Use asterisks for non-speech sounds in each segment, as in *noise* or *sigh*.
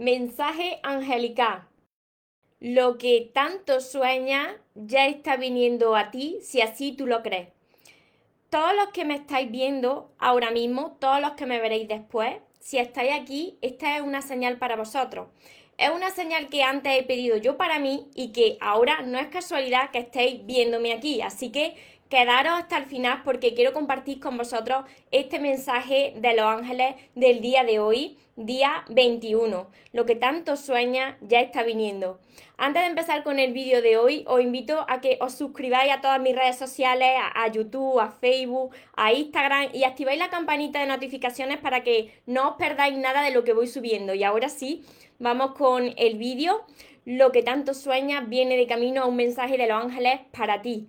Mensaje angelical. Lo que tanto sueña ya está viniendo a ti si así tú lo crees. Todos los que me estáis viendo ahora mismo, todos los que me veréis después, si estáis aquí, esta es una señal para vosotros. Es una señal que antes he pedido yo para mí y que ahora no es casualidad que estéis viéndome aquí. Así que quedaros hasta el final porque quiero compartir con vosotros este mensaje de los ángeles del día de hoy, día 21. Lo que tanto sueña ya está viniendo. Antes de empezar con el vídeo de hoy, os invito a que os suscribáis a todas mis redes sociales, a, YouTube, a Facebook, a Instagram y activáis la campanita de notificaciones para que no os perdáis nada de lo que voy subiendo. Y ahora sí, vamos con el vídeo. Lo que tanto sueña viene de camino a un mensaje de los ángeles para ti.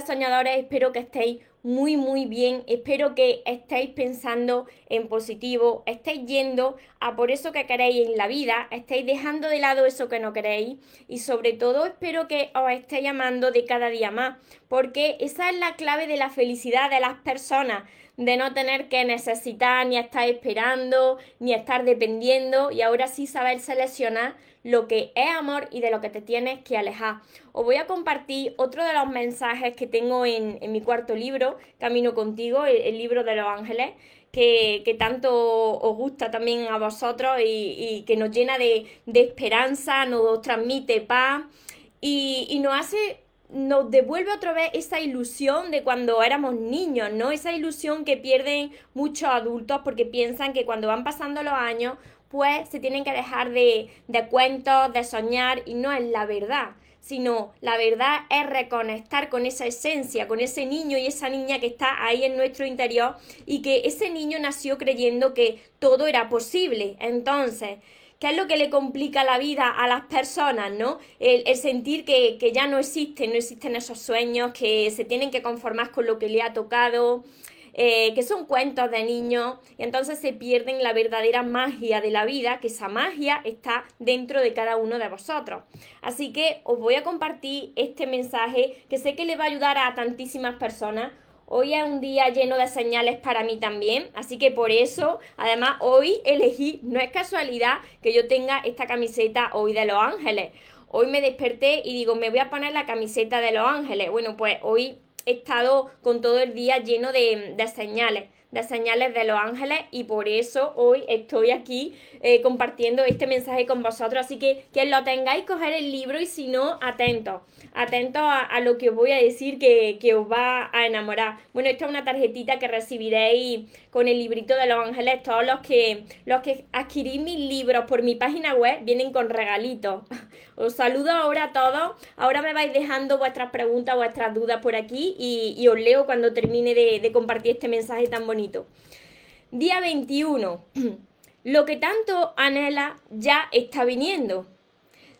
Soñadores, espero que estéis muy muy bien, espero que estéis pensando en positivo, estéis yendo a por eso que queréis en la vida, estéis dejando de lado eso que no queréis y sobre todo espero que os estéis amando de cada día más, porque esa es la clave de la felicidad de las personas de no tener que necesitar ni estar esperando, ni estar dependiendo y ahora sí saber seleccionar lo que es amor y de lo que te tienes que alejar. Os voy a compartir otro de los mensajes que tengo en, mi cuarto libro, Camino contigo, el, libro de los ángeles, que, tanto os gusta también a vosotros y, que nos llena de, esperanza, nos transmite paz y, nos hace nos devuelve otra vez esa ilusión de cuando éramos niños, ¿no? Esa ilusión que pierden muchos adultos porque piensan que cuando van pasando los años, pues se tienen que dejar de, de cuentos, de soñar, y no es la verdad sino la verdad es reconectar con esa esencia, con ese niño y esa niña que está ahí en nuestro interior y que ese niño nació creyendo que todo era posible. Entonces, ¿Qué es lo que le complica la vida a las personas, no? El, sentir que, que, ya no existen, no existen esos sueños, que se tienen que conformar con lo que le ha tocado, eh, que son cuentos de niños, y entonces se pierden la verdadera magia de la vida, que esa magia está dentro de cada uno de vosotros. Así que os voy a compartir este mensaje que sé que le va a ayudar a tantísimas personas Hoy es un día lleno de señales para mí también, así que por eso, además, hoy elegí, no es casualidad que yo tenga esta camiseta hoy de Los Ángeles. Hoy me desperté y digo, me voy a poner la camiseta de Los Ángeles. Bueno, pues hoy he estado con todo el día lleno de, de señales de señales de los ángeles y por eso hoy estoy aquí eh, compartiendo este mensaje con vosotros. Así que que lo tengáis, coger el libro y si no, atentos, atentos a, lo que os voy a decir que, que, os va a enamorar. Bueno, esta es una tarjetita que recibiréis con el librito de los ángeles. Todos los que, los que adquirís mis libros por mi página web vienen con regalitos. *laughs* Os saludo ahora a todos. Ahora me vais dejando vuestras preguntas, vuestras dudas por aquí y, os leo cuando termine de, de compartir este mensaje tan bonito. Día 21. *clears throat* Lo que tanto anhela ya está viniendo.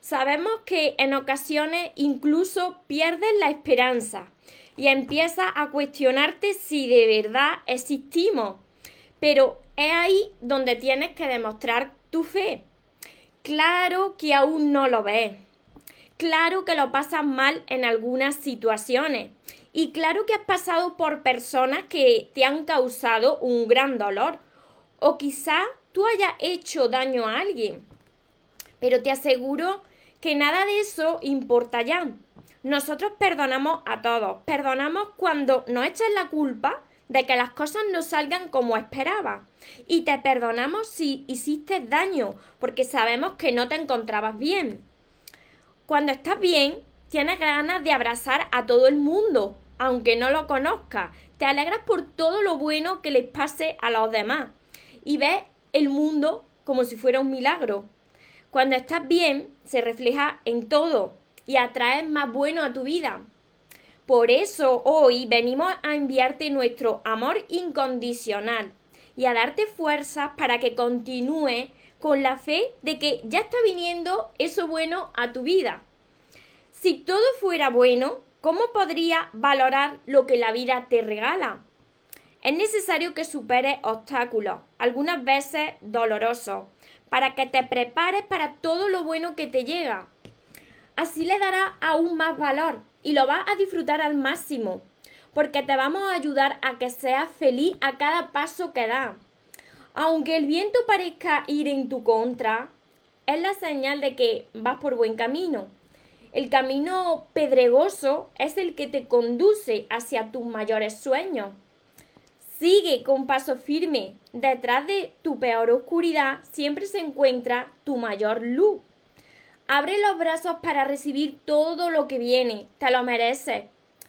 Sabemos que en ocasiones incluso pierdes la esperanza y empiezas a cuestionarte si de verdad existimos. Pero es ahí donde tienes que demostrar tu fe. Claro que aún no lo ves. Claro que lo pasas mal en algunas situaciones. Y claro que has pasado por personas que te han causado un gran dolor. O quizá tú hayas hecho daño a alguien. Pero te aseguro que nada de eso importa ya. Nosotros perdonamos a todos. Perdonamos cuando nos echas la culpa de que las cosas no salgan como esperabas. Y te perdonamos si hiciste daño, porque sabemos que no te encontrabas bien. Cuando estás bien, tienes ganas de abrazar a todo el mundo, aunque no lo conozcas. Te alegras por todo lo bueno que les pase a los demás. Y ves el mundo como si fuera un milagro. Cuando estás bien, se refleja en todo y atraes más bueno a tu vida. Por eso hoy venimos a enviarte nuestro amor incondicional y a darte fuerzas para que continúes con la fe de que ya está viniendo eso bueno a tu vida. Si todo fuera bueno, ¿cómo podrías valorar lo que la vida te regala? Es necesario que superes obstáculos, algunas veces dolorosos, para que te prepares para todo lo bueno que te llega. Así le darás aún más valor y lo vas a disfrutar al máximo, porque te vamos a ayudar a que seas feliz a cada paso que das. Aunque el viento parezca ir en tu contra, es la señal de que vas por buen camino. El camino pedregoso es el que te conduce hacia tus mayores sueños. Sigue con paso firme. Detrás de tu peor oscuridad siempre se encuentra tu mayor luz. Abre los brazos para recibir todo lo que viene. Te lo mereces.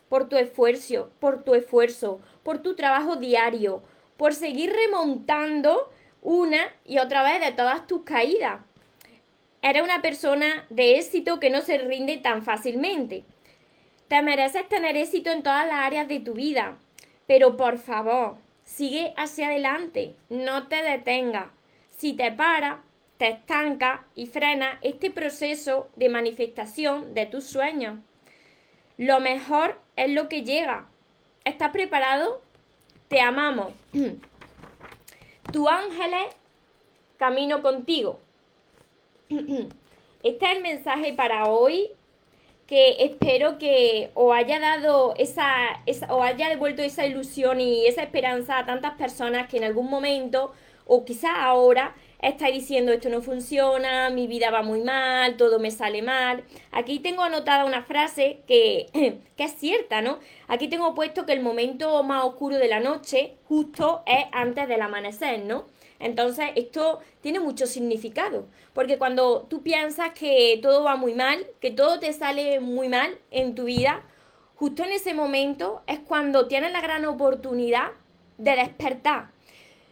Por tu esfuerzo, por tu esfuerzo, por tu trabajo diario, por seguir remontando una y otra vez de todas tus caídas. Eres una persona de éxito que no se rinde tan fácilmente. Te mereces tener éxito en todas las áreas de tu vida. Pero por favor, sigue hacia adelante, no te detengas. Si te para, te estanca y frena este proceso de manifestación de tus sueños. Lo mejor es lo que llega. ¿Estás preparado? Te amamos. *clears throat* tu ángeles camino contigo. *clears throat* Este es el mensaje para hoy que espero que os haya dado esa, o haya devuelto esa ilusión y esa esperanza a tantas personas que en algún momento o quizás ahora estáis diciendo esto no funciona, mi vida va muy mal, todo me sale mal. Aquí tengo anotada una frase que, *clears throat* que es cierta, ¿no? Aquí tengo puesto que el momento más oscuro de la noche justo es antes del amanecer, ¿no? Entonces, esto tiene mucho significado, porque cuando tú piensas que todo va muy mal, que todo te sale muy mal en tu vida, justo en ese momento es cuando tienes la gran oportunidad de despertar,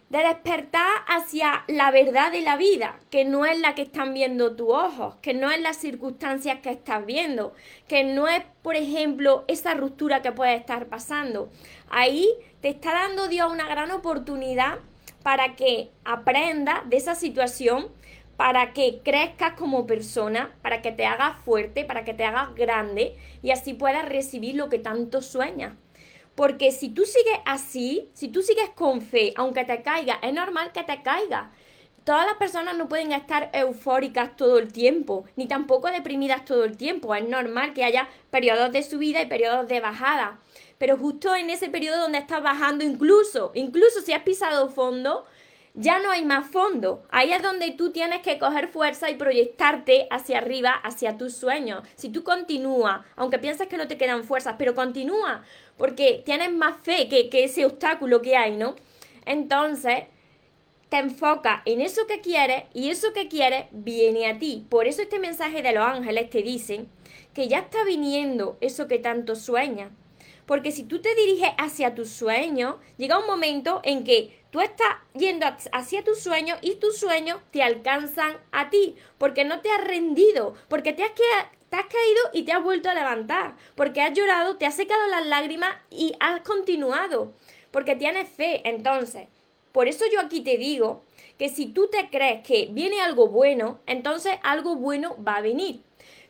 de despertar hacia la verdad de la vida, que no es la que están viendo tus ojos, que no es las circunstancias que estás viendo, que no es, por ejemplo, esa ruptura que puede estar pasando. Ahí te está dando Dios una gran oportunidad para que aprenda de esa situación, para que crezcas como persona, para que te hagas fuerte, para que te hagas grande y así puedas recibir lo que tanto sueñas. Porque si tú sigues así, si tú sigues con fe, aunque te caiga, es normal que te caiga. Todas las personas no pueden estar eufóricas todo el tiempo, ni tampoco deprimidas todo el tiempo. Es normal que haya periodos de subida y periodos de bajada pero justo en ese periodo donde estás bajando, incluso, incluso si has pisado fondo, ya no hay más fondo. Ahí es donde tú tienes que coger fuerza y proyectarte hacia arriba, hacia tus sueños. Si tú continúas, aunque piensas que no te quedan fuerzas, pero continúa, porque tienes más fe que, ese obstáculo que hay, ¿no? Entonces, te enfoca en eso que quieres y eso que quieres viene a ti. Por eso este mensaje de los ángeles te dicen que ya está viniendo eso que tanto sueñas. Porque si tú te diriges hacia tus sueños, llega un momento en que tú estás yendo hacia tus sueños y tus sueños te alcanzan a ti, porque no te has rendido, porque te has, caído y te has vuelto a levantar, porque has llorado, te has secado las lágrimas y has continuado, porque tienes fe. Entonces, por eso yo aquí te digo que si tú te crees que viene algo bueno, entonces algo bueno va a venir.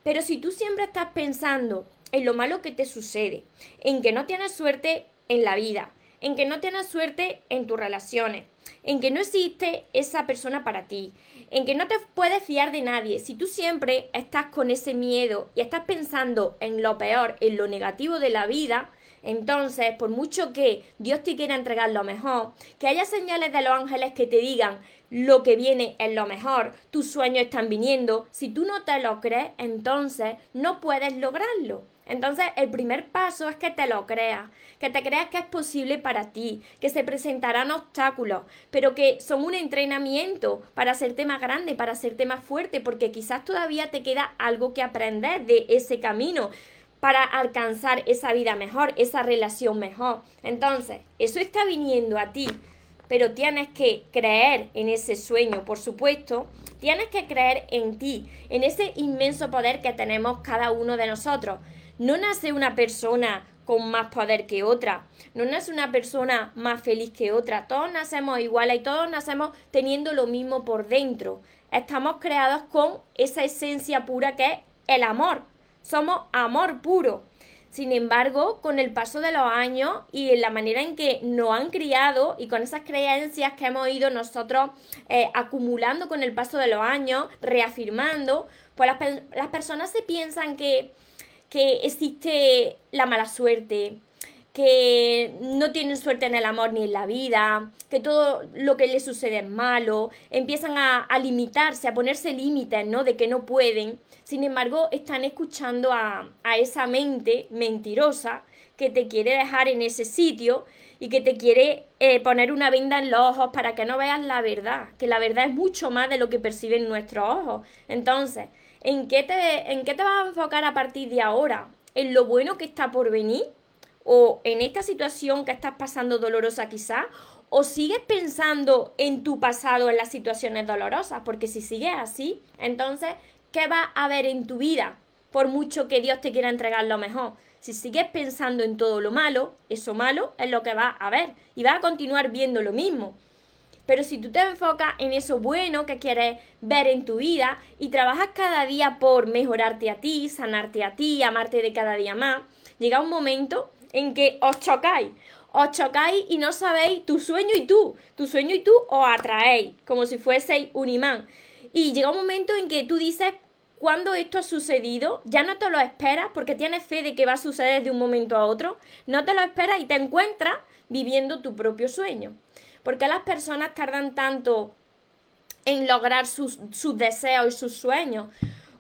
Pero si tú siempre estás pensando en lo malo que te sucede, en que no tienes suerte en la vida, en que no tienes suerte en tus relaciones, en que no existe esa persona para ti, en que no te puedes fiar de nadie. Si tú siempre estás con ese miedo y estás pensando en lo peor, en lo negativo de la vida, entonces, por mucho que Dios te quiera entregar lo mejor, que haya señales de los ángeles que te digan lo que viene es lo mejor, tus sueños están viniendo, si tú no te lo crees, entonces no puedes lograrlo. Entonces, el primer paso es que te lo creas, que te creas que es posible para ti, que se presentarán obstáculos, pero que son un entrenamiento para hacerte más grande, para hacerte más fuerte, porque quizás todavía te queda algo que aprender de ese camino para alcanzar esa vida mejor, esa relación mejor. Entonces, eso está viniendo a ti, pero tienes que creer en ese sueño, por supuesto, tienes que creer en ti, en ese inmenso poder que tenemos cada uno de nosotros. No nace una persona con más poder que otra, no nace una persona más feliz que otra, todos nacemos iguales y todos nacemos teniendo lo mismo por dentro. estamos creados con esa esencia pura que es el amor. Somos amor puro. Sin embargo, con el paso de los años y en la manera en que nos han criado y con esas creencias que hemos ido nosotros eh, acumulando con el paso de los años, reafirmando, pues las, personas se piensan que, que existe la mala suerte, que no tienen suerte en el amor ni en la vida, que todo lo que les sucede es malo, empiezan a, limitarse, a ponerse límites, ¿no? De que no pueden. Sin embargo, están escuchando a, a esa mente mentirosa que te quiere dejar en ese sitio y que te quiere eh, poner una venda en los ojos para que no veas la verdad, que la verdad es mucho más de lo que perciben nuestros ojos. Entonces, ¿en qué te, en qué te vas a enfocar a partir de ahora? ¿En lo bueno que está por venir? o en esta situación que estás pasando dolorosa quizá, o sigues pensando en tu pasado, en las situaciones dolorosas, porque si sigues así, entonces, ¿qué va a haber en tu vida? Por mucho que Dios te quiera entregar lo mejor. Si sigues pensando en todo lo malo, eso malo es lo que va a haber y va a continuar viendo lo mismo. Pero si tú te enfocas en eso bueno que quieres ver en tu vida y trabajas cada día por mejorarte a ti, sanarte a ti, amarte de cada día más, llega un momento en que os chocáis. Os chocáis y no sabéis tu sueño y tú. Tu sueño y tú os atraéis, como si fueseis un imán. Y llega un momento en que tú dices, cuando esto ha sucedido, ya no te lo esperas porque tienes fe de que va a suceder de un momento a otro. No te lo esperas y te encuentras viviendo tu propio sueño. Porque las personas tardan tanto en lograr sus, deseos y sus sueños?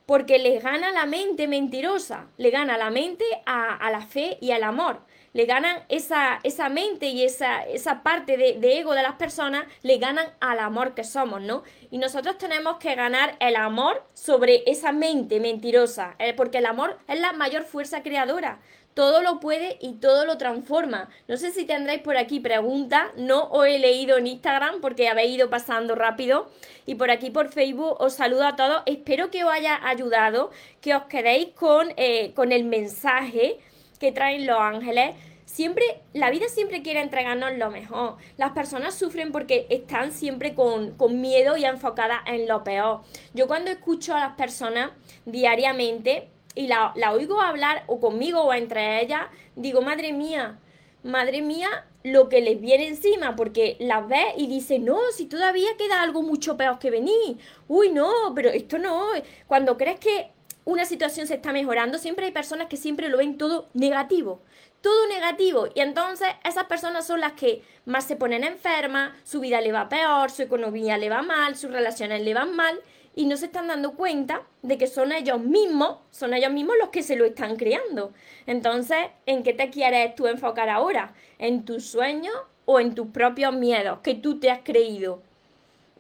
porque les gana la mente mentirosa, le gana la mente a, la fe y al amor, le ganan esa, esa mente y esa, esa parte de, ego de las personas, le ganan al amor que somos, ¿no? Y nosotros tenemos que ganar el amor sobre esa mente mentirosa, eh, porque el amor es la mayor fuerza creadora todo lo puede y todo lo transforma. No sé si tendréis por aquí preguntas, no os he leído en Instagram porque habéis ido pasando rápido y por aquí por Facebook os saludo a todos. Espero que os haya ayudado, que os quedéis con, eh, con el mensaje que traen los ángeles. Siempre, la vida siempre quiere entregarnos lo mejor. Las personas sufren porque están siempre con, con miedo y enfocadas en lo peor. Yo cuando escucho a las personas diariamente, y la, oigo hablar o conmigo o entre ellas, digo, madre mía, madre mía, lo que les viene encima, porque las ves y dices, no, si todavía queda algo mucho peor que venir, uy, no, pero esto no, cuando crees que una situación se está mejorando, siempre hay personas que siempre lo ven todo negativo, todo negativo, y entonces esas personas son las que más se ponen enfermas, su vida le va peor, su economía le va mal, sus relaciones le van mal, y no se están dando cuenta de que son ellos mismos, son ellos mismos los que se lo están creando. Entonces, ¿en qué te quieres tú enfocar ahora? ¿En tus sueños o en tus propios miedos que tú te has creído?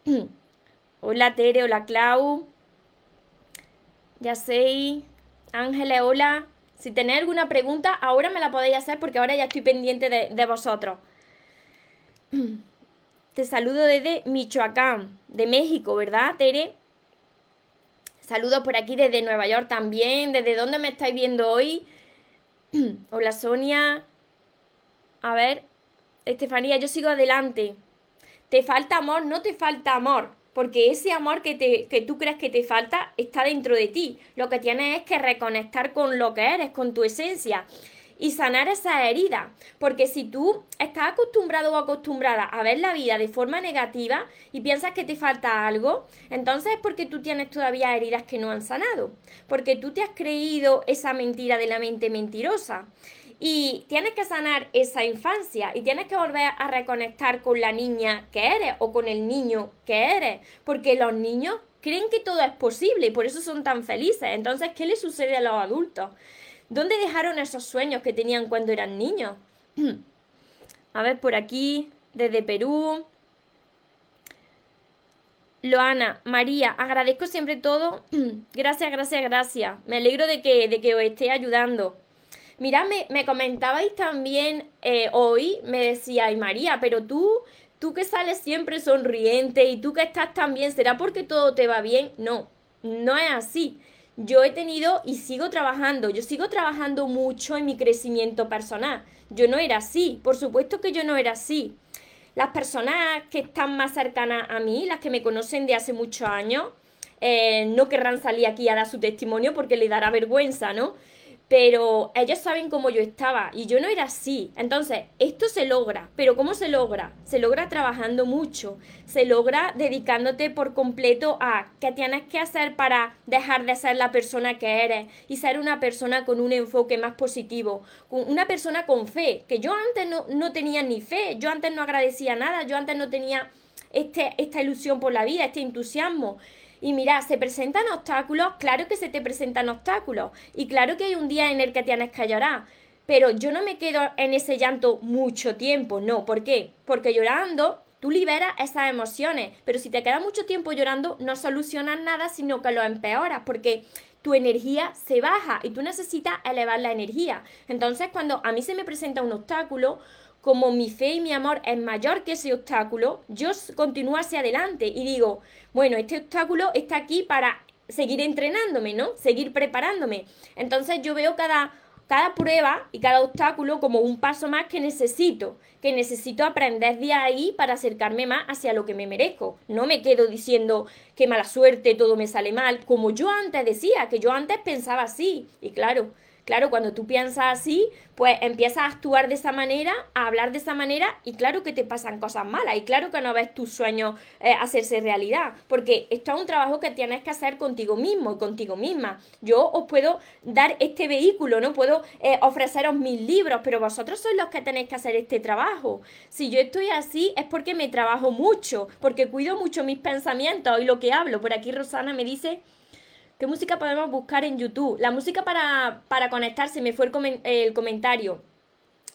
*clears throat* hola Tere, hola Clau. Ya sé. Ángeles, hola. Si tenéis alguna pregunta, ahora me la podéis hacer porque ahora ya estoy pendiente de, de vosotros. *clears throat* Te saludo desde Michoacán, de México, ¿verdad, Tere? Saludos por aquí desde Nueva York también. ¿Desde dónde me estáis viendo hoy? *clears throat* Hola Sonia. A ver, Estefanía, yo sigo adelante. ¿Te falta amor? No te falta amor. Porque ese amor que, te, que tú crees que te falta está dentro de ti. Lo que tienes es que reconectar con lo que eres, con tu esencia y sanar esa herida. Porque si tú estás acostumbrado o acostumbrada a ver la vida de forma negativa y piensas que te falta algo, entonces es porque tú tienes todavía heridas que no han sanado. Porque tú te has creído esa mentira de la mente mentirosa. Y tienes que sanar esa infancia y tienes que volver a reconectar con la niña que eres o con el niño que eres. Porque los niños creen que todo es posible y por eso son tan felices. Entonces, ¿qué le sucede a los adultos? ¿Dónde dejaron esos sueños que tenían cuando eran niños? *clears throat* A ver, por aquí, desde Perú. Loana, María, agradezco siempre todo. *clears throat* gracias, gracias, gracias. Me alegro de que, de que os esté ayudando. Mirad, me, comentabais también eh, hoy, me decíais, María, pero tú, tú que sales siempre sonriente y tú que estás tan bien, ¿será porque todo te va bien? No, no es así yo he tenido y sigo trabajando, yo sigo trabajando mucho en mi crecimiento personal. Yo no era así, por supuesto que yo no era así. las personas que están más cercanas a mí, las que me conocen de hace muchos años, eh, no querrán salir aquí a dar su testimonio porque le dará vergüenza, ¿no? Pero ellos saben cómo yo estaba y yo no era así. Entonces, esto se logra, pero ¿cómo se logra? Se logra trabajando mucho, se logra dedicándote por completo a qué tienes que hacer para dejar de ser la persona que eres y ser una persona con un enfoque más positivo, una persona con fe, que yo antes no, no tenía ni fe, yo antes no agradecía nada, yo antes no tenía este, esta ilusión por la vida, este entusiasmo. Y mira, se presentan obstáculos, claro que se te presentan obstáculos. Y claro que hay un día en el que tienes que llorar. Pero yo no me quedo en ese llanto mucho tiempo, no. ¿Por qué? Porque llorando tú liberas esas emociones. Pero si te quedas mucho tiempo llorando, no solucionas nada, sino que lo empeoras. Porque tu energía se baja y tú necesitas elevar la energía. Entonces, cuando a mí se me presenta un obstáculo, como mi fe y mi amor es mayor que ese obstáculo, yo continúo hacia adelante y digo, bueno, este obstáculo está aquí para seguir entrenándome, ¿no? Seguir preparándome. Entonces yo veo cada, cada prueba y cada obstáculo como un paso más que necesito, que necesito aprender de ahí para acercarme más hacia lo que me merezco. No me quedo diciendo que mala suerte, todo me sale mal, como yo antes decía, que yo antes pensaba así. Y claro, Claro, cuando tú piensas así, pues empiezas a actuar de esa manera, a hablar de esa manera y claro que te pasan cosas malas y claro que no ves tus sueños eh, hacerse realidad, porque esto es un trabajo que tienes que hacer contigo mismo y contigo misma. Yo os puedo dar este vehículo, no puedo eh, ofreceros mis libros, pero vosotros sois los que tenéis que hacer este trabajo. Si yo estoy así es porque me trabajo mucho, porque cuido mucho mis pensamientos y lo que hablo. Por aquí Rosana me dice ¿Qué música podemos buscar en YouTube? La música para, para conectarse, me fue el, el comentario.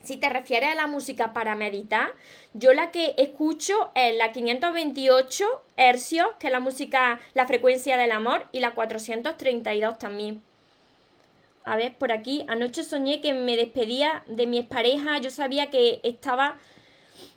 Si te refieres a la música para meditar, yo la que escucho es la 528 hercios, que es la música, la frecuencia del amor, y la 432 también. A ver, por aquí, anoche soñé que me despedía de mi expareja, yo sabía que estaba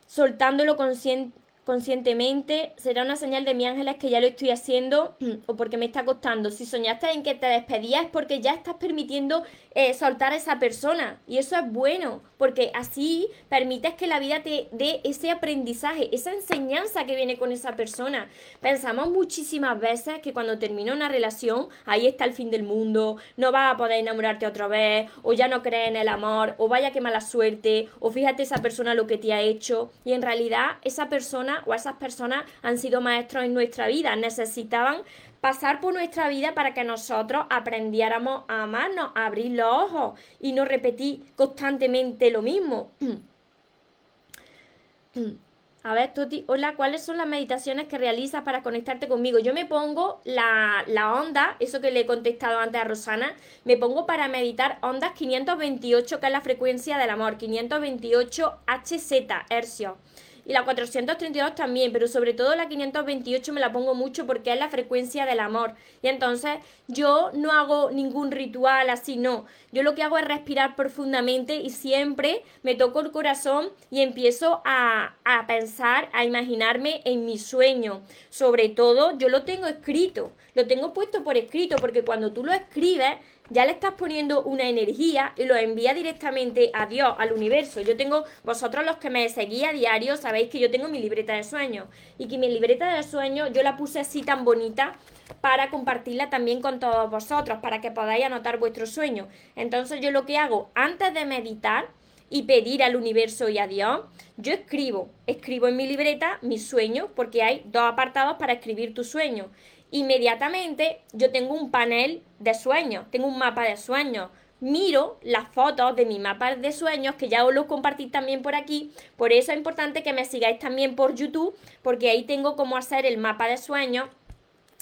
soltándolo consciente conscientemente, será una señal de mi ángeles que ya lo estoy haciendo *clears throat* o porque me está costando. Si soñaste en que te despedías es porque ya estás permitiendo eh, soltar a esa persona y eso es bueno porque así permites que la vida te dé ese aprendizaje, esa enseñanza que viene con esa persona. Pensamos muchísimas veces que cuando termina una relación, ahí está el fin del mundo, no vas a poder enamorarte otra vez, o ya no crees en el amor, o vaya que mala suerte, o fíjate esa persona lo que te ha hecho, y en realidad esa persona o esas personas han sido maestros en nuestra vida, necesitaban pasar por nuestra vida para que nosotros aprendiéramos a amarnos, a abrir los ojos y no repetir constantemente lo mismo. *clears throat* A ver, Tuti, hola, ¿cuáles son las meditaciones que realizas para conectarte conmigo? Yo me pongo la, la, onda, eso que le he contestado antes a Rosana, me pongo para meditar ondas 528, que es la frecuencia del amor, 528 Hz, hercios y la 432 también, pero sobre todo la 528 me la pongo mucho porque es la frecuencia del amor. Y entonces yo no hago ningún ritual así, no. Yo lo que hago es respirar profundamente y siempre me toco el corazón y empiezo a, a pensar, a imaginarme en mi sueño. Sobre todo yo lo tengo escrito, lo tengo puesto por escrito porque cuando tú lo escribes ya le estás poniendo una energía y lo envía directamente a Dios, al universo. Yo tengo, vosotros los que me seguís a diario, sabéis que yo tengo mi libreta de sueños y que mi libreta de sueños yo la puse así tan bonita para compartirla también con todos vosotros, para que podáis anotar vuestros sueños. Entonces yo lo que hago antes de meditar y pedir al universo y a Dios, yo escribo, escribo en mi libreta mis sueños, porque hay dos apartados para escribir tus sueños inmediatamente yo tengo un panel de sueños, tengo un mapa de sueños. Miro las fotos de mi mapa de sueños, que ya os los compartí también por aquí. Por eso es importante que me sigáis también por YouTube, porque ahí tengo cómo hacer el mapa de sueños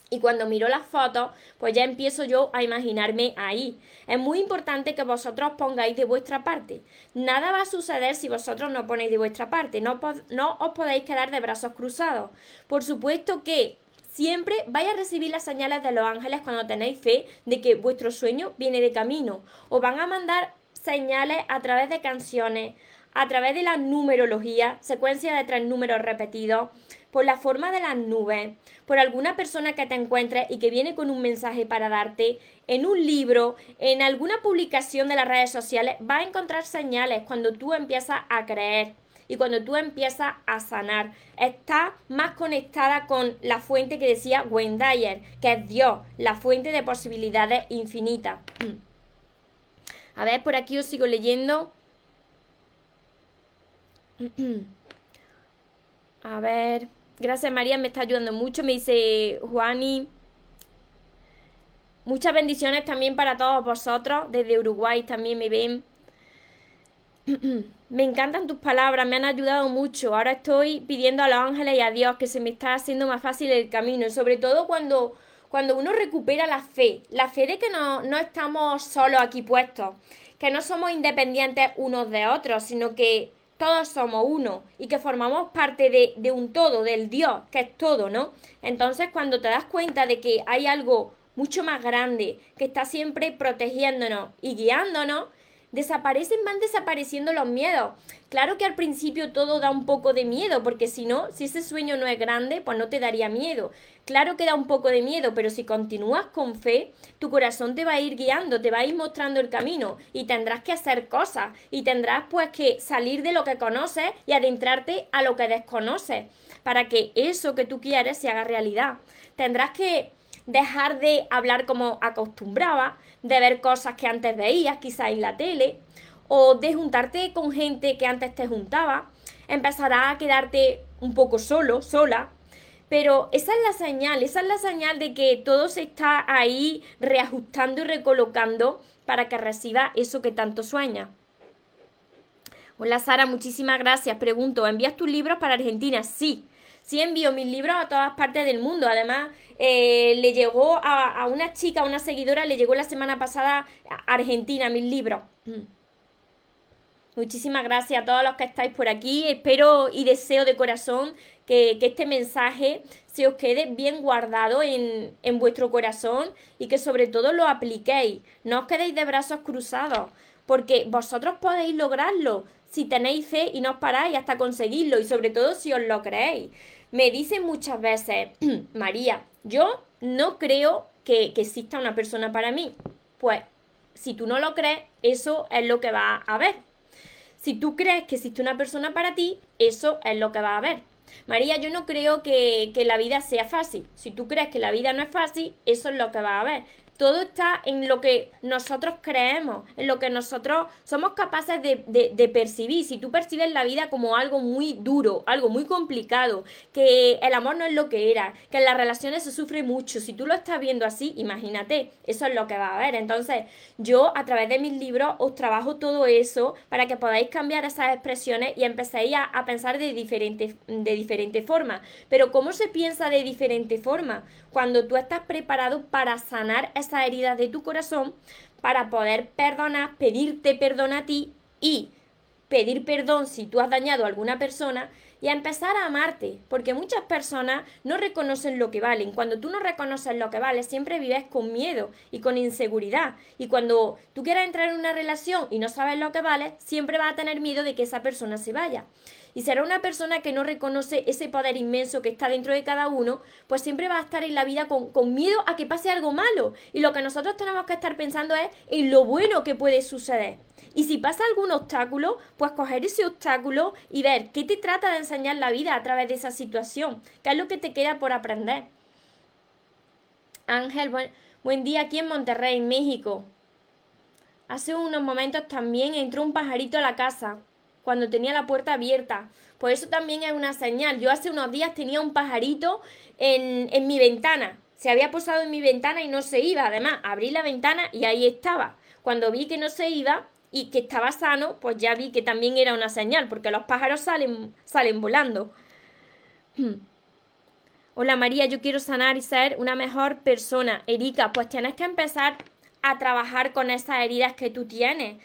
y cuando miro las fotos, pues ya empiezo yo a imaginarme ahí. Es muy importante que vosotros pongáis de vuestra parte. Nada va a suceder si vosotros no ponéis de vuestra parte. No, no os podéis quedar de brazos cruzados. Por supuesto que Siempre vais a recibir las señales de los ángeles cuando tenéis fe de que vuestro sueño viene de camino. Os van a mandar señales a través de canciones, a través de la numerología, secuencia de tres números repetidos, por la forma de las nubes, por alguna persona que te encuentres y que viene con un mensaje para darte, en un libro, en alguna publicación de las redes sociales, vas a encontrar señales cuando tú empiezas a creer y cuando tú empiezas a sanar. Estás más conectada con la fuente que decía Wendayer, que es Dios, la fuente de posibilidades infinitas. *clears throat* A ver, por aquí os sigo leyendo. *clears throat* A ver, gracias María, me está ayudando mucho, me dice Juani. Muchas bendiciones también para todos vosotros, desde Uruguay también me ven. *clears throat* Me encantan tus palabras, me han ayudado mucho. Ahora estoy pidiendo a los ángeles y a Dios que se me está haciendo más fácil el camino, sobre todo cuando, cuando uno recupera la fe, la fe de que no, no estamos solos aquí puestos, que no somos independientes unos de otros, sino que todos somos uno y que formamos parte de, de un todo, del Dios, que es todo, ¿no? Entonces cuando te das cuenta de que hay algo mucho más grande que está siempre protegiéndonos y guiándonos, desaparecen, van desapareciendo los miedos. Claro que al principio todo da un poco de miedo, porque si no, si ese sueño no es grande, pues no te daría miedo. Claro que da un poco de miedo, pero si continúas con fe, tu corazón te va a ir guiando, te va a ir mostrando el camino y tendrás que hacer cosas y tendrás pues que salir de lo que conoces y adentrarte a lo que desconoces para que eso que tú quieres se haga realidad. Tendrás que dejar de hablar como acostumbraba, de ver cosas que antes veías, quizás en la tele, o de juntarte con gente que antes te juntaba, empezarás a quedarte un poco solo, sola, pero esa es la señal, esa es la señal de que todo se está ahí reajustando y recolocando para que reciba eso que tanto sueña. Hola Sara, muchísimas gracias. Pregunto, ¿envías tus libros para Argentina? Sí, sí envío mis libros a todas partes del mundo. Además, eh, le llegó a, una chica, a una seguidora, le llegó la semana pasada a Argentina mis libros. Mm. Muchísimas gracias a todos los que estáis por aquí. Espero y deseo de corazón que, este mensaje se os quede bien guardado en, en, vuestro corazón y que sobre todo lo apliquéis. No os quedéis de brazos cruzados, porque vosotros podéis lograrlo si tenéis fe y no os paráis hasta conseguirlo y sobre todo si os lo creéis. Me dicen muchas veces, *clears throat* María, yo no creo que, exista una persona para mí. Pues si tú no lo crees, eso es lo que va a haber. Si tú crees que existe una persona para ti, eso es lo que va a haber. María, yo no creo que, que, la vida sea fácil. Si tú crees que la vida no es fácil, eso es lo que va a haber todo está en lo que nosotros creemos, en lo que nosotros somos capaces de, percibir. Si tú percibes la vida como algo muy duro, algo muy complicado, que el amor no es lo que era, que en las relaciones se sufre mucho, si tú lo estás viendo así, imagínate, eso es lo que va a haber. Entonces, yo a través de mis libros os trabajo todo eso para que podáis cambiar esas expresiones y empecéis a, pensar de diferentes de diferente formas. Pero ¿cómo se piensa de diferente forma? Cuando tú estás preparado para sanar esa heridas de tu corazón para poder perdonar, pedirte perdón a ti y pedir perdón si tú has dañado a alguna persona y a empezar a amarte, porque muchas personas no reconocen lo que valen. Cuando tú no reconoces lo que vale, siempre vives con miedo y con inseguridad. Y cuando tú quieras entrar en una relación y no sabes lo que vale, siempre vas a tener miedo de que esa persona se vaya y será una persona que no reconoce ese poder inmenso que está dentro de cada uno, pues siempre va a estar en la vida con, miedo a que pase algo malo. Y lo que nosotros tenemos que estar pensando es en lo bueno que puede suceder. Y si pasa algún obstáculo, pues coger ese obstáculo y ver qué te trata de enseñar la vida a través de esa situación, qué es lo que te queda por aprender. Ángel, buen, buen día aquí en Monterrey, México. Hace unos momentos también entró un pajarito a la casa cuando tenía la puerta abierta. Pues eso también es una señal. Yo hace unos días tenía un pajarito en, en mi ventana. Se había posado en mi ventana y no se iba. Además, abrí la ventana y ahí estaba. Cuando vi que no se iba y que estaba sano, pues ya vi que también era una señal, porque los pájaros salen, salen volando. *clears throat* Hola María, yo quiero sanar y ser una mejor persona. Erika, pues tienes que empezar a trabajar con esas heridas que tú tienes.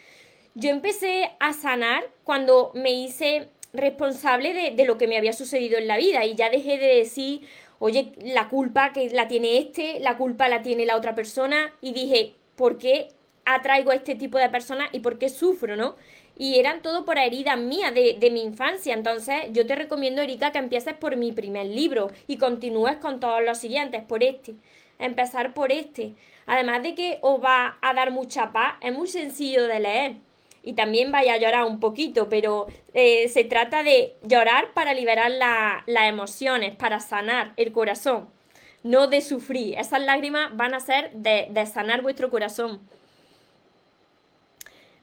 Yo empecé a sanar cuando me hice responsable de, lo que me había sucedido en la vida y ya dejé de decir, oye, la culpa que la tiene este, la culpa la tiene la otra persona y dije, ¿por qué atraigo a este tipo de personas y por qué sufro, no? Y eran todo por heridas mías de, de mi infancia. Entonces, yo te recomiendo, Erika, que empieces por mi primer libro y continúes con todos los siguientes, por este. Empezar por este. Además de que os va a dar mucha paz, es muy sencillo de leer y también vaya a llorar un poquito, pero eh, se trata de llorar para liberar las emociones, para sanar el corazón, no de sufrir. Esas lágrimas van a ser de, de sanar vuestro corazón.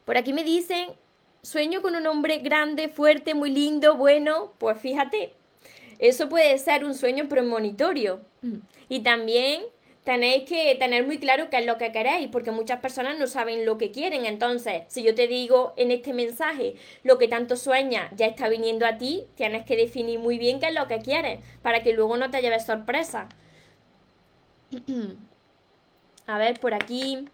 Por aquí me dicen, sueño con un hombre grande, fuerte, muy lindo, bueno, pues fíjate, eso puede ser un sueño premonitorio. Y también tenéis que tener muy claro qué es lo que queréis, porque muchas personas no saben lo que quieren. Entonces, si yo te digo en este mensaje lo que tanto sueñas ya está viniendo a ti, tienes que definir muy bien qué es lo que quieres, para que luego no te lleves sorpresa. *clears throat* a ver, por aquí.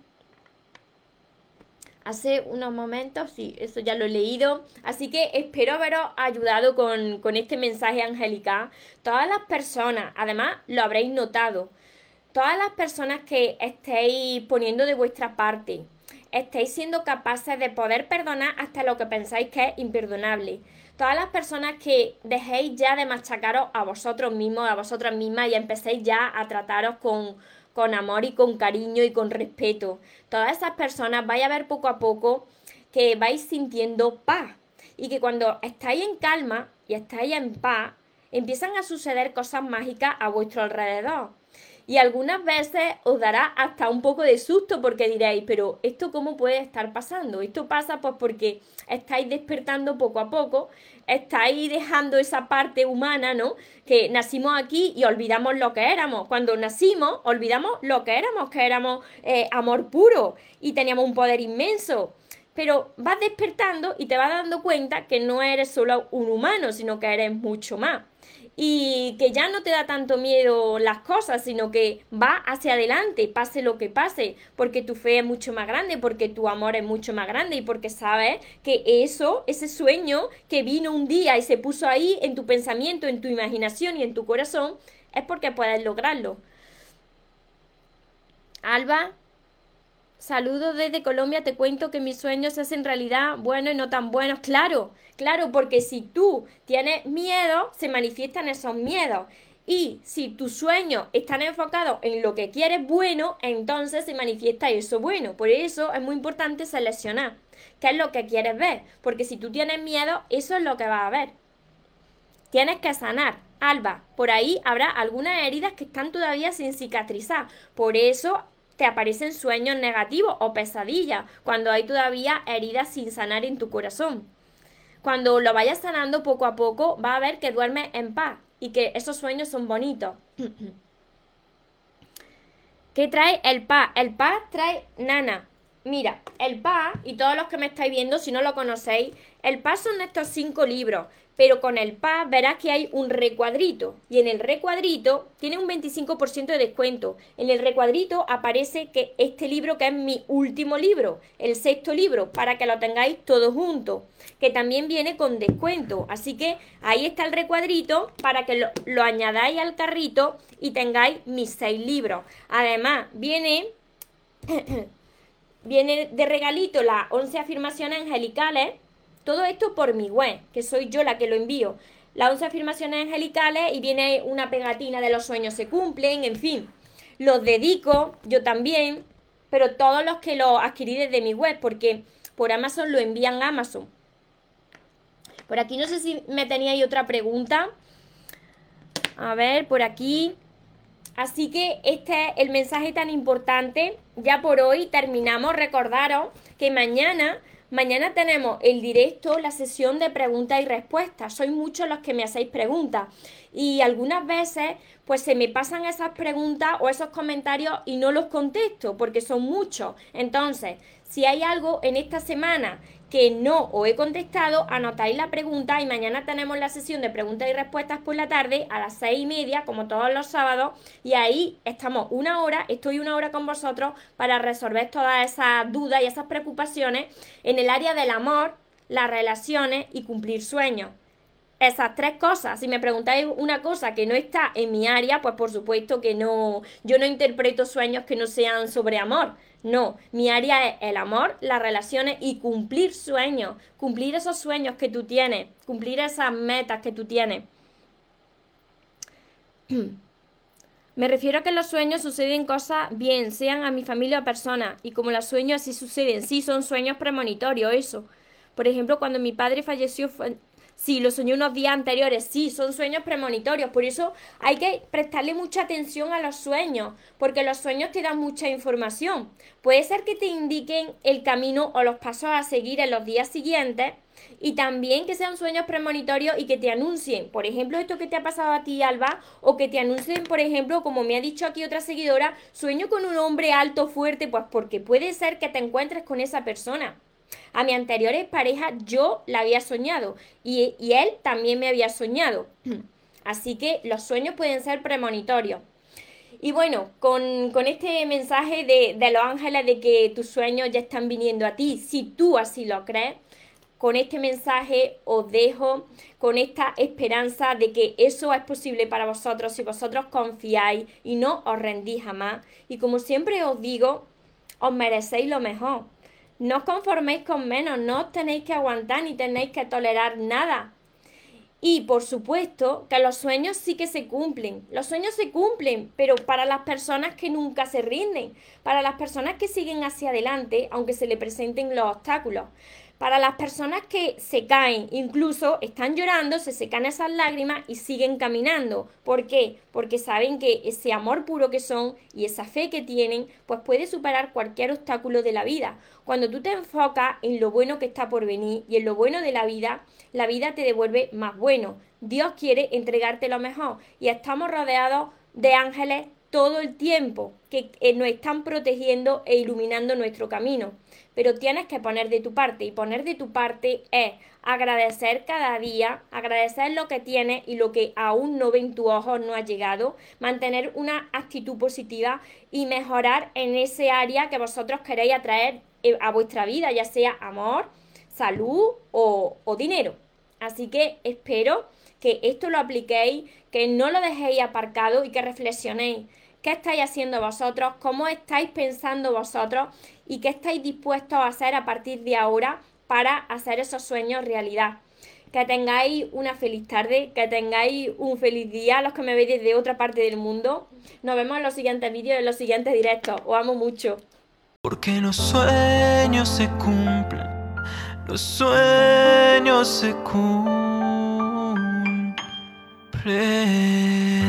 Hace unos momentos, sí, eso ya lo he leído. Así que espero haberos ayudado con, con este mensaje angélica. Todas las personas, además, lo habréis notado todas las personas que estéis poniendo de vuestra parte, estéis siendo capaces de poder perdonar hasta lo que pensáis que es imperdonable. Todas las personas que dejéis ya de machacaros a vosotros mismos, a vosotras mismas y empecéis ya a trataros con, con amor y con cariño y con respeto. Todas esas personas vais a ver poco a poco que vais sintiendo paz y que cuando estáis en calma y estáis en paz, empiezan a suceder cosas mágicas a vuestro alrededor y algunas veces os dará hasta un poco de susto porque diréis, pero ¿esto cómo puede estar pasando? Esto pasa pues porque estáis despertando poco a poco, estáis dejando esa parte humana, ¿no? Que nacimos aquí y olvidamos lo que éramos. Cuando nacimos, olvidamos lo que éramos, que éramos eh, amor puro y teníamos un poder inmenso pero vas despertando y te vas dando cuenta que no eres solo un humano, sino que eres mucho más y que ya no te da tanto miedo las cosas, sino que va hacia adelante, pase lo que pase, porque tu fe es mucho más grande, porque tu amor es mucho más grande y porque sabes que eso, ese sueño que vino un día y se puso ahí en tu pensamiento, en tu imaginación y en tu corazón, es porque puedes lograrlo. Alba, Saludos desde Colombia, te cuento que mis sueños se hacen realidad buenos y no tan buenos. Claro, claro, porque si tú tienes miedo, se manifiestan esos miedos. Y si tus sueños están enfocados en lo que quieres bueno, entonces se manifiesta eso bueno. Por eso es muy importante seleccionar qué es lo que quieres ver. Porque si tú tienes miedo, eso es lo que vas a ver. Tienes que sanar. Alba, por ahí habrá algunas heridas que están todavía sin cicatrizar. Por eso te aparecen sueños negativos o pesadillas, cuando hay todavía heridas sin sanar en tu corazón. Cuando lo vayas sanando poco a poco, va a ver que duermes en paz y que esos sueños son bonitos. *clears throat* ¿Qué trae el paz? El paz trae nana. Mira, el paz, y todos los que me estáis viendo, si no lo conocéis, el paz son estos cinco libros pero con el PAS verás que hay un recuadrito y en el recuadrito tiene un 25% de descuento. En el recuadrito aparece que este libro que es mi último libro, el sexto libro, para que lo tengáis todos juntos, que también viene con descuento. Así que ahí está el recuadrito para que lo, añadáis al carrito y tengáis mis seis libros. Además, viene... *coughs* viene de regalito las 11 afirmaciones angelicales todo esto por mi web, que soy yo la que lo envío. Las 11 afirmaciones angelicales y viene una pegatina de los sueños se cumplen, en fin. Los dedico, yo también, pero todos los que lo adquirí desde mi web, porque por Amazon lo envían a Amazon. Por aquí no sé si me teníais otra pregunta. A ver, por aquí. Así que este es el mensaje tan importante. Ya por hoy terminamos. Recordaros que mañana Mañana tenemos el directo, la sesión de preguntas y respuestas. Sois muchos los que me hacéis preguntas y algunas veces pues se me pasan esas preguntas o esos comentarios y no los contesto porque son muchos. Entonces, si hay algo en esta semana que no os he contestado, anotáis la pregunta y mañana tenemos la sesión de preguntas y respuestas por la tarde a las seis y media, como todos los sábados, y ahí estamos una hora, estoy una hora con vosotros para resolver todas esas dudas y esas preocupaciones en el área del amor, las relaciones y cumplir sueños esas tres cosas. Si me preguntáis una cosa que no está en mi área, pues por supuesto que no, yo no interpreto sueños que no sean sobre amor. No, mi área es el amor, las relaciones y cumplir sueños, cumplir esos sueños que tú tienes, cumplir esas metas que tú tienes. *clears throat* Me refiero a que en los sueños suceden cosas bien, sean a mi familia o personas, y como los sueños así suceden, sí son sueños premonitorios, eso. Por ejemplo, cuando mi padre falleció, sí, lo soñé unos días anteriores, sí, son sueños premonitorios, por eso hay que prestarle mucha atención a los sueños, porque los sueños te dan mucha información. Puede ser que te indiquen el camino o los pasos a seguir en los días siguientes y también que sean sueños premonitorios y que te anuncien, por ejemplo, esto que te ha pasado a ti, Alba, o que te anuncien, por ejemplo, como me ha dicho aquí otra seguidora, sueño con un hombre alto, fuerte, pues porque puede ser que te encuentres con esa persona. A mi anteriores pareja yo la había soñado y, él también me había soñado. *clears throat* Así que los sueños pueden ser premonitorios. Y bueno, con, con este mensaje de, de, los ángeles de que tus sueños ya están viniendo a ti, si tú así lo crees, con este mensaje os dejo con esta esperanza de que eso es posible para vosotros si vosotros confiáis y no os rendís jamás. Y como siempre os digo, os merecéis lo mejor. No os conforméis con menos, no os tenéis que aguantar ni tenéis que tolerar nada. Y por supuesto que los sueños sí que se cumplen. Los sueños se cumplen, pero para las personas que nunca se rinden, para las personas que siguen hacia adelante, aunque se le presenten los obstáculos. Para las personas que se caen, incluso están llorando, se secan esas lágrimas y siguen caminando. ¿Por qué? Porque saben que ese amor puro que son y esa fe que tienen, pues puede superar cualquier obstáculo de la vida. Cuando tú te enfocas en lo bueno que está por venir y en lo bueno de la vida, la vida te devuelve más bueno. Dios quiere entregarte lo mejor y estamos rodeados de ángeles todo el tiempo que eh, nos están protegiendo e iluminando nuestro camino pero tienes que poner de tu parte y poner de tu parte es agradecer cada día, agradecer lo que tienes y lo que aún no ven tu ojos no ha llegado, mantener una actitud positiva y mejorar en ese área que vosotros queréis atraer eh, a vuestra vida, ya sea amor, salud o dinero. Así que espero que esto lo apliquéis, que no lo dejéis aparcado y que reflexionéis qué estáis haciendo vosotros, cómo estáis pensando vosotros y qué estáis dispuestos a hacer a partir de ahora para hacer esos sueños realidad. Que tengáis una feliz tarde, que tengáis un feliz día, los que me veis desde otra parte del mundo. Nos vemos en los siguientes vídeos, en los siguientes directos. Os amo mucho. Porque los sueños se cumplen, los sueños se cumplen. pray.